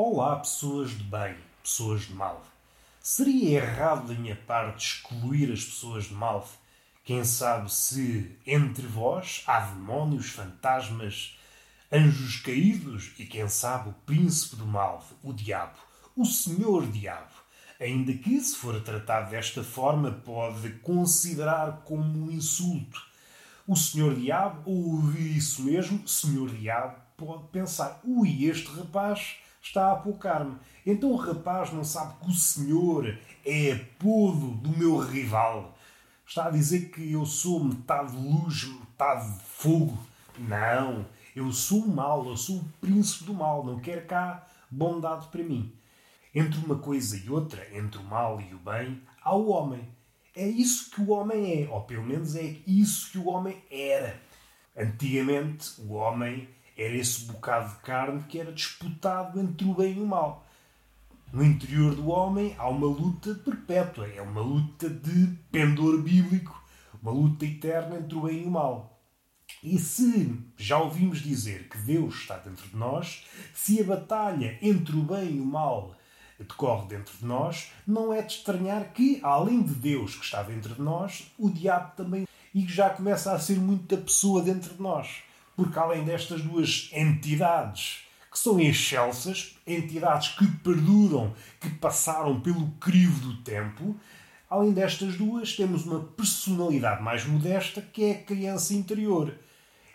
Olá, pessoas de bem, pessoas de mal. Seria errado da minha parte excluir as pessoas de mal? Quem sabe se entre vós há demónios, fantasmas, anjos caídos e quem sabe o príncipe do mal, o diabo, o senhor diabo. Ainda que, se for tratado desta forma, pode considerar como um insulto. O senhor diabo, ou isso mesmo, senhor diabo, pode pensar: ui, este rapaz está a apocar-me. Então o rapaz não sabe que o Senhor é apodo do meu rival. Está a dizer que eu sou metade luz, metade fogo. Não, eu sou o mal, eu sou o príncipe do mal, não quero cá bondade para mim. Entre uma coisa e outra, entre o mal e o bem, há o homem. É isso que o homem é, ou pelo menos é isso que o homem era. Antigamente, o homem era esse bocado de carne que era disputado entre o bem e o mal. No interior do homem há uma luta perpétua, é uma luta de pendor bíblico, uma luta eterna entre o bem e o mal. E se já ouvimos dizer que Deus está dentro de nós, se a batalha entre o bem e o mal decorre dentro de nós, não é de estranhar que, além de Deus que está dentro de nós, o diabo também e que já começa a ser muita pessoa dentro de nós porque além destas duas entidades que são excelsas, entidades que perduram, que passaram pelo crivo do tempo, além destas duas, temos uma personalidade mais modesta que é a criança interior.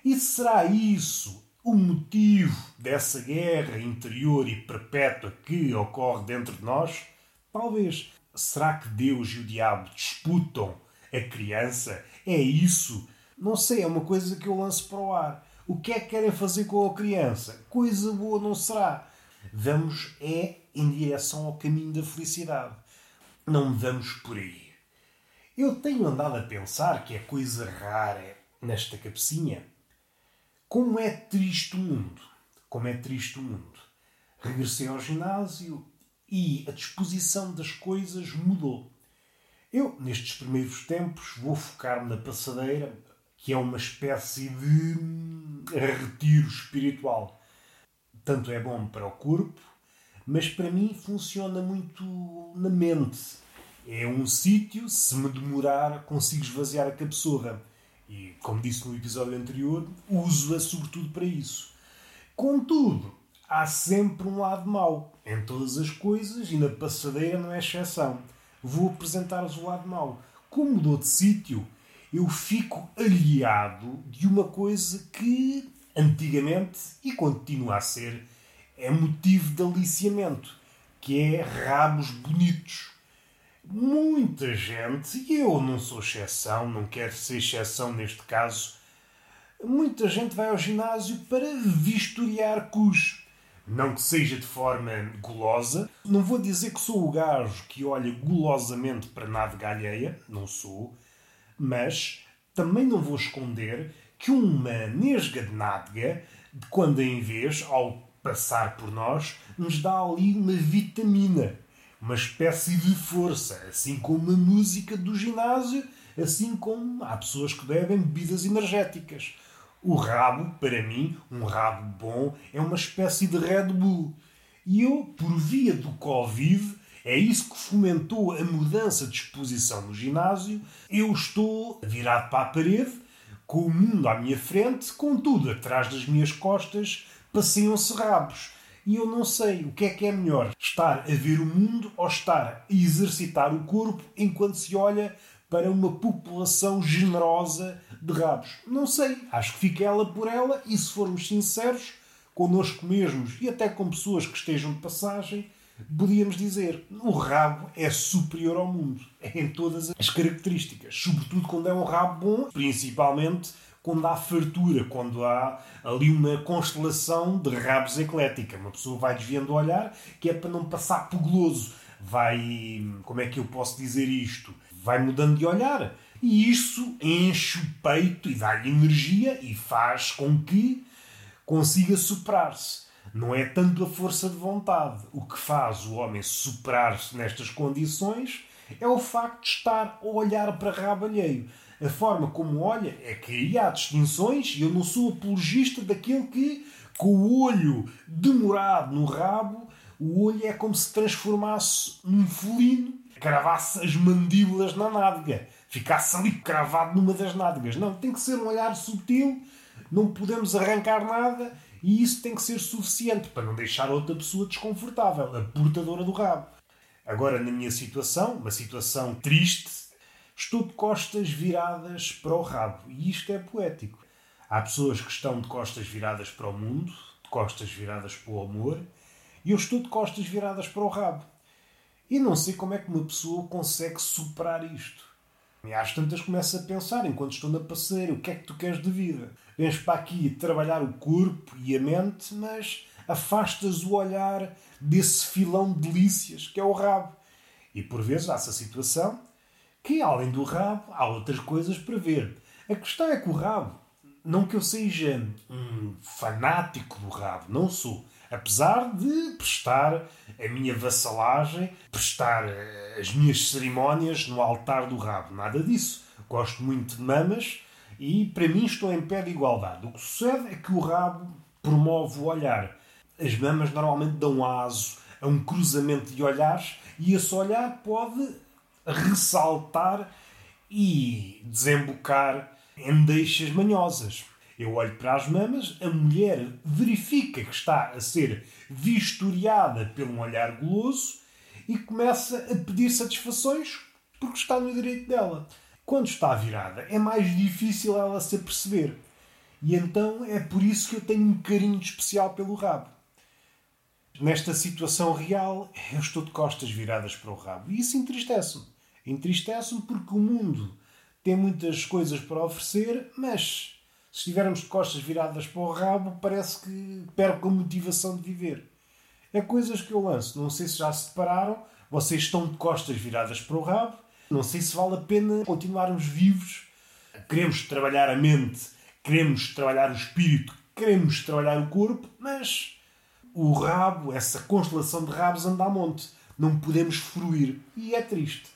E será isso o motivo dessa guerra interior e perpétua que ocorre dentro de nós? Talvez. Será que Deus e o diabo disputam a criança? É isso? Não sei, é uma coisa que eu lanço para o ar. O que é que querem fazer com a criança? Coisa boa não será. Vamos é em direção ao caminho da felicidade. Não vamos por aí. Eu tenho andado a pensar que é coisa rara nesta cabecinha. Como é triste o mundo. Como é triste o mundo. Regressei ao ginásio e a disposição das coisas mudou. Eu, nestes primeiros tempos, vou focar-me na passadeira, que é uma espécie de retiro espiritual. Tanto é bom para o corpo, mas para mim funciona muito na mente. É um sítio, se me demorar, consigo esvaziar a cabeçorra. E, como disse no episódio anterior, uso-a sobretudo para isso. Contudo, há sempre um lado mau em todas as coisas e na passadeira não é exceção. Vou apresentar-vos o lado mau. Como mudou de sítio, eu fico aliado de uma coisa que antigamente e continua a ser é motivo de aliciamento, que é rabos bonitos. Muita gente, e eu não sou exceção, não quero ser exceção neste caso, muita gente vai ao ginásio para vistoriar cus. Não que seja de forma golosa. Não vou dizer que sou o gajo que olha golosamente para nada alheia, não sou mas também não vou esconder que uma nesga de nádega, de quando em vez, ao passar por nós, nos dá ali uma vitamina, uma espécie de força, assim como a música do ginásio, assim como há pessoas que bebem bebidas energéticas. O rabo, para mim, um rabo bom, é uma espécie de Red Bull. E eu, por via do Covid, é isso que fomentou a mudança de exposição no ginásio. Eu estou virado para a parede, com o mundo à minha frente, contudo, atrás das minhas costas passeiam-se rabos. E eu não sei o que é que é melhor: estar a ver o mundo ou estar a exercitar o corpo enquanto se olha para uma população generosa de rabos. Não sei, acho que fica ela por ela e se formos sinceros connosco mesmos e até com pessoas que estejam de passagem, podíamos dizer o rabo é superior ao mundo em todas as características, sobretudo quando é um rabo bom, principalmente quando há fartura, quando há ali uma constelação de rabos eclética. Uma pessoa vai desviando o olhar, que é para não passar por. Vai, como é que eu posso dizer isto? Vai mudando de olhar. E isso enche o peito e dá-lhe energia e faz com que consiga superar-se. Não é tanto a força de vontade. O que faz o homem superar-se nestas condições é o facto de estar a olhar para rabo alheio. A forma como olha é que aí há distinções e eu não sou apologista daquele que, com o olho demorado no rabo, o olho é como se transformasse num felino, cravasse as mandíbulas na nádega, ficasse ali cravado numa das nádegas. Não, tem que ser um olhar sutil, não podemos arrancar nada e isso tem que ser suficiente para não deixar outra pessoa desconfortável, a portadora do rabo. Agora, na minha situação, uma situação triste, estou de costas viradas para o rabo e isto é poético. Há pessoas que estão de costas viradas para o mundo, de costas viradas para o amor, e eu estou de costas viradas para o rabo. E não sei como é que uma pessoa consegue superar isto. E às tantas começo a pensar, enquanto estou na passeira, o que é que tu queres de vida? Vens para aqui trabalhar o corpo e a mente, mas afastas o olhar desse filão de delícias que é o rabo. E por vezes há essa situação que, além do rabo, há outras coisas para ver. A questão é que o rabo, não que eu seja um fanático do rabo, não sou. Apesar de prestar a minha vassalagem, prestar eh, as minhas cerimónias no altar do rabo. Nada disso. Gosto muito de mamas e, para mim, estou em pé de igualdade. O que sucede é que o rabo promove o olhar. As mamas normalmente dão aso a um cruzamento de olhares e esse olhar pode ressaltar e desembocar em deixas manhosas. Eu olho para as mamas, a mulher verifica que está a ser vistoriada pelo um olhar goloso e começa a pedir satisfações porque está no direito dela. Quando está virada, é mais difícil ela se aperceber. E então é por isso que eu tenho um carinho especial pelo rabo. Nesta situação real, eu estou de costas viradas para o rabo. E isso entristece-me. Entristece-me porque o mundo tem muitas coisas para oferecer, mas se estivermos de costas viradas para o rabo, parece que perco a motivação de viver. É coisas que eu lanço. Não sei se já se separaram, vocês estão de costas viradas para o rabo. Não sei se vale a pena continuarmos vivos. Queremos trabalhar a mente, queremos trabalhar o espírito, queremos trabalhar o corpo, mas o rabo, essa constelação de rabos, anda a monte. Não podemos fruir. E é triste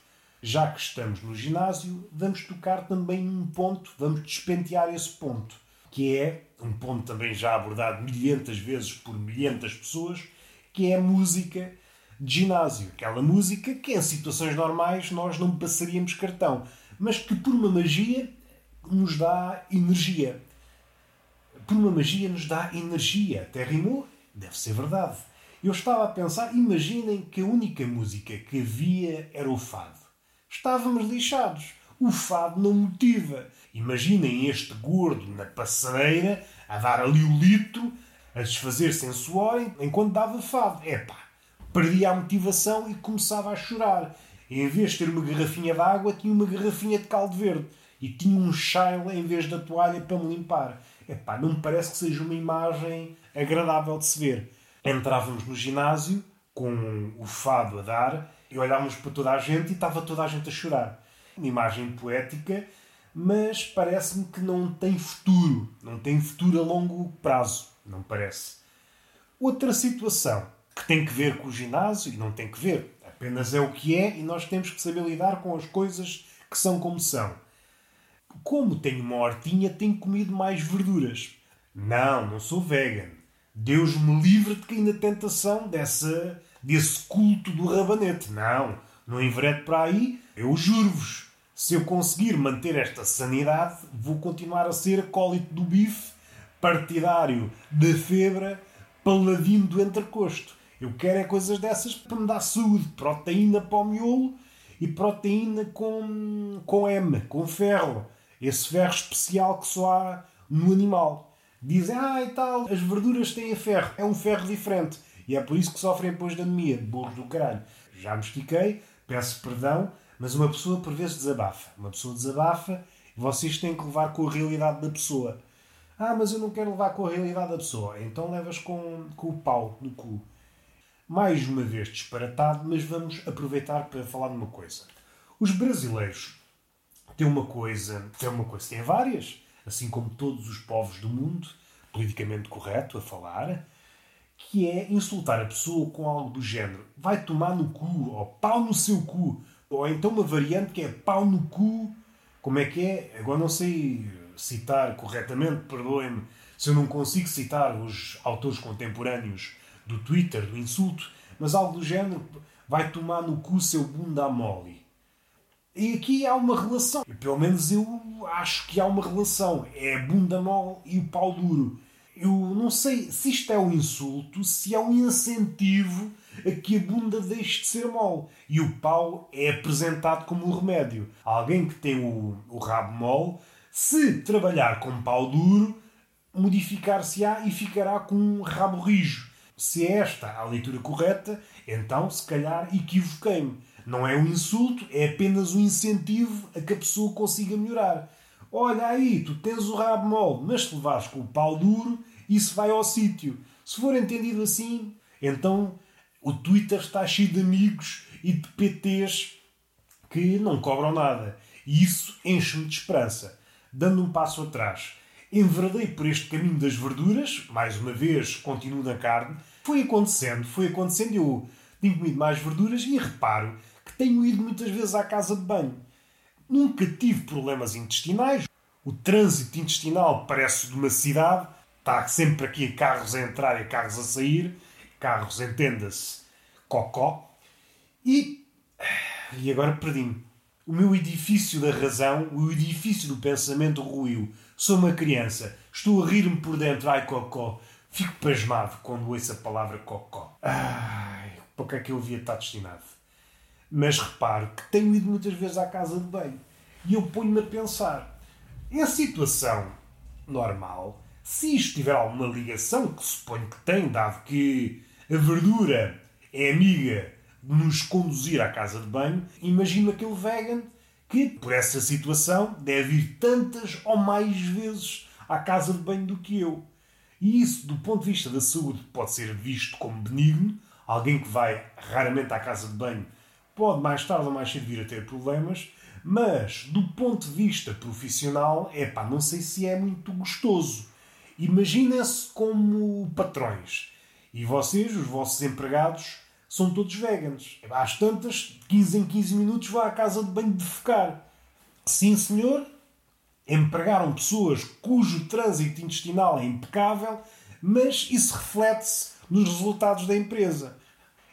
já que estamos no ginásio, vamos tocar também num ponto, vamos despentear esse ponto, que é um ponto também já abordado milhentas vezes por milhentas pessoas, que é a música de ginásio. Aquela música que em situações normais nós não passaríamos cartão, mas que por uma magia nos dá energia. Por uma magia nos dá energia. Até rimou? Deve ser verdade. Eu estava a pensar, imaginem que a única música que havia era o fado estávamos lixados. O fado não motiva. Imaginem este gordo na passadeira a dar ali o litro, a desfazer-se em suor enquanto dava fado. Epá, perdia a motivação e começava a chorar. Em vez de ter uma garrafinha de água, tinha uma garrafinha de caldo verde. E tinha um chile em vez da toalha para me limpar. Epá, não me parece que seja uma imagem agradável de se ver. Entrávamos no ginásio com o fado a dar e olhámos para toda a gente e estava toda a gente a chorar. Uma imagem poética, mas parece-me que não tem futuro. Não tem futuro a longo prazo, não parece. Outra situação que tem que ver com o ginásio, e não tem que ver, apenas é o que é e nós temos que saber lidar com as coisas que são como são. Como tenho uma hortinha, tenho comido mais verduras. Não, não sou vegan. Deus me livre de cair na tentação dessa desse culto do rabanete. Não, não enveredo para aí. Eu juro-vos, se eu conseguir manter esta sanidade, vou continuar a ser acólito do bife, partidário da febra, paladino do entrecosto. Eu quero é coisas dessas para me dar saúde, proteína para o miolo e proteína com, com M, com ferro. Esse ferro especial que só há no animal. Dizem, ah e tal, as verduras têm ferro. É um ferro diferente. E é por isso que sofrem depois de anemia, burros do caralho. Já me estiquei, peço perdão, mas uma pessoa por vezes desabafa. Uma pessoa desabafa e vocês têm que levar com a realidade da pessoa. Ah, mas eu não quero levar com a realidade da pessoa. Então levas com, com o pau no cu. Mais uma vez disparatado, mas vamos aproveitar para falar de uma coisa. Os brasileiros têm uma coisa, têm uma coisa, têm várias, assim como todos os povos do mundo, politicamente correto a falar, que é insultar a pessoa com algo do género vai tomar no cu, ou pau no seu cu, ou então uma variante que é pau no cu, como é que é? Agora não sei citar corretamente, perdoem-me se eu não consigo citar os autores contemporâneos do Twitter, do insulto, mas algo do género, vai tomar no cu seu bunda mole. E aqui há uma relação. Pelo menos eu acho que há uma relação. É a bunda mole e o pau duro. Eu não sei se isto é um insulto, se é um incentivo a que a bunda deixe de ser mole. E o pau é apresentado como um remédio. Alguém que tem o, o rabo mole, se trabalhar com pau duro, modificar-se-á e ficará com um rabo rijo. Se é esta a leitura correta, então se calhar equivoquei-me. Não é um insulto, é apenas um incentivo a que a pessoa consiga melhorar. Olha aí, tu tens o rabo mole, mas se levares com o pau duro, isso vai ao sítio. Se for entendido assim, então o Twitter está cheio de amigos e de PTs que não cobram nada. E isso enche-me de esperança. Dando um passo atrás, enveredei por este caminho das verduras, mais uma vez continuo na carne. Foi acontecendo, foi acontecendo, eu tenho comido mais verduras e reparo tenho ido muitas vezes à casa de banho. Nunca tive problemas intestinais. O trânsito intestinal parece de uma cidade. Está sempre aqui carros a entrar e carros a sair. Carros, entenda-se, cocó. E. E agora perdi-me. O meu edifício da razão, o edifício do pensamento ruiu. Sou uma criança. Estou a rir-me por dentro. Ai, cocó. Fico pasmado quando ouço a palavra cocó. Ai, para que é que eu havia estar destinado? Mas reparo que tenho ido muitas vezes à casa de banho e eu ponho-me a pensar: em situação normal, se isto tiver alguma ligação, que suponho que tem, dado que a verdura é amiga de nos conduzir à casa de banho, imagino aquele vegan que, por essa situação, deve ir tantas ou mais vezes à casa de banho do que eu. E isso, do ponto de vista da saúde, pode ser visto como benigno. Alguém que vai raramente à casa de banho pode mais tarde ou mais cedo vir a ter problemas, mas do ponto de vista profissional, é pá, não sei se é muito gostoso. Imaginem-se como patrões e vocês, os vossos empregados, são todos veganos. Às tantas, 15 em 15 minutos, vá à casa de banho de focar. Sim, senhor, empregaram pessoas cujo trânsito intestinal é impecável, mas isso reflete-se nos resultados da empresa.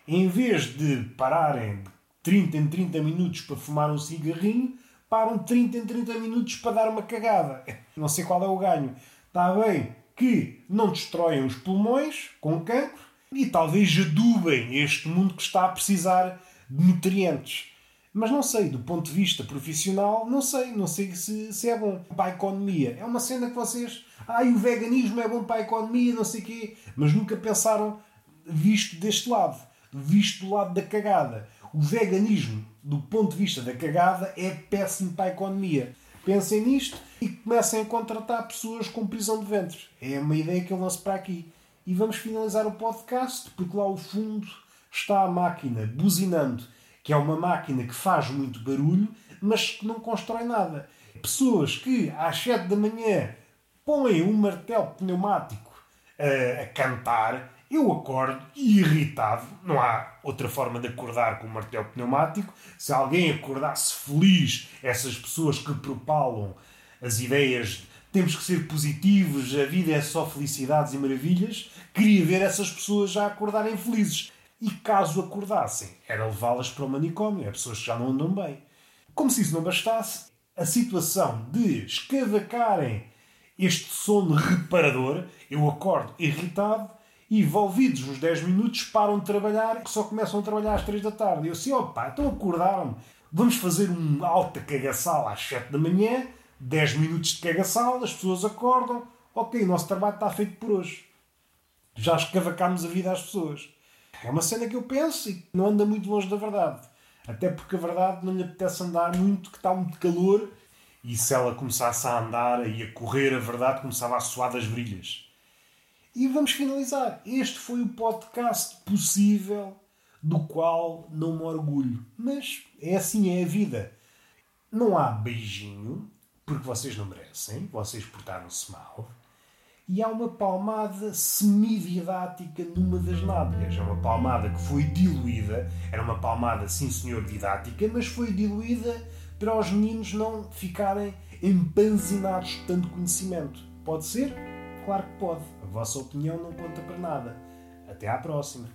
Em vez de pararem de 30 em 30 minutos para fumar um cigarrinho, param 30 em 30 minutos para dar uma cagada. Não sei qual é o ganho. Está bem que não destroem os pulmões com cancro e talvez adubem este mundo que está a precisar de nutrientes. Mas não sei, do ponto de vista profissional, não sei, não sei se, se é bom para a economia. É uma cena que vocês. Ai, o veganismo é bom para a economia, não sei o quê. Mas nunca pensaram visto deste lado, visto do lado da cagada. O veganismo, do ponto de vista da cagada, é péssimo para a economia. Pensem nisto e comecem a contratar pessoas com prisão de ventre. É uma ideia que eu lanço para aqui. E vamos finalizar o podcast, porque lá ao fundo está a máquina buzinando, que é uma máquina que faz muito barulho, mas que não constrói nada. Pessoas que às 7 da manhã põem um martelo pneumático a, a cantar eu acordo irritado, não há outra forma de acordar com um martelo pneumático. Se alguém acordasse feliz, essas pessoas que propalam as ideias de temos que ser positivos, a vida é só felicidades e maravilhas, queria ver essas pessoas já acordarem felizes. E caso acordassem, era levá-las para o manicômio, é pessoas que já não andam bem. Como se isso não bastasse, a situação de escavacarem este sono reparador, eu acordo irritado e envolvidos uns 10 minutos param de trabalhar e só começam a trabalhar às 3 da tarde. E eu assim, opa, então acordaram-me. Vamos fazer um alta cagaçal às 7 da manhã, 10 minutos de cagaçal, as pessoas acordam, ok, o nosso trabalho está feito por hoje. Já escavacámos a vida às pessoas. É uma cena que eu penso e não anda muito longe da verdade. Até porque a verdade não lhe apetece andar muito, que está muito calor. E se ela começasse a andar e a correr, a verdade começava a suar das brilhas. E vamos finalizar. Este foi o podcast possível do qual não me orgulho. Mas é assim, é a vida. Não há beijinho, porque vocês não merecem, vocês portaram-se mal. E há uma palmada semi-didática numa das nádegas. É uma palmada que foi diluída. Era uma palmada, sim senhor, didática, mas foi diluída para os meninos não ficarem empanzinados de tanto conhecimento. Pode ser? Claro que pode. A vossa opinião não conta para nada. Até à próxima.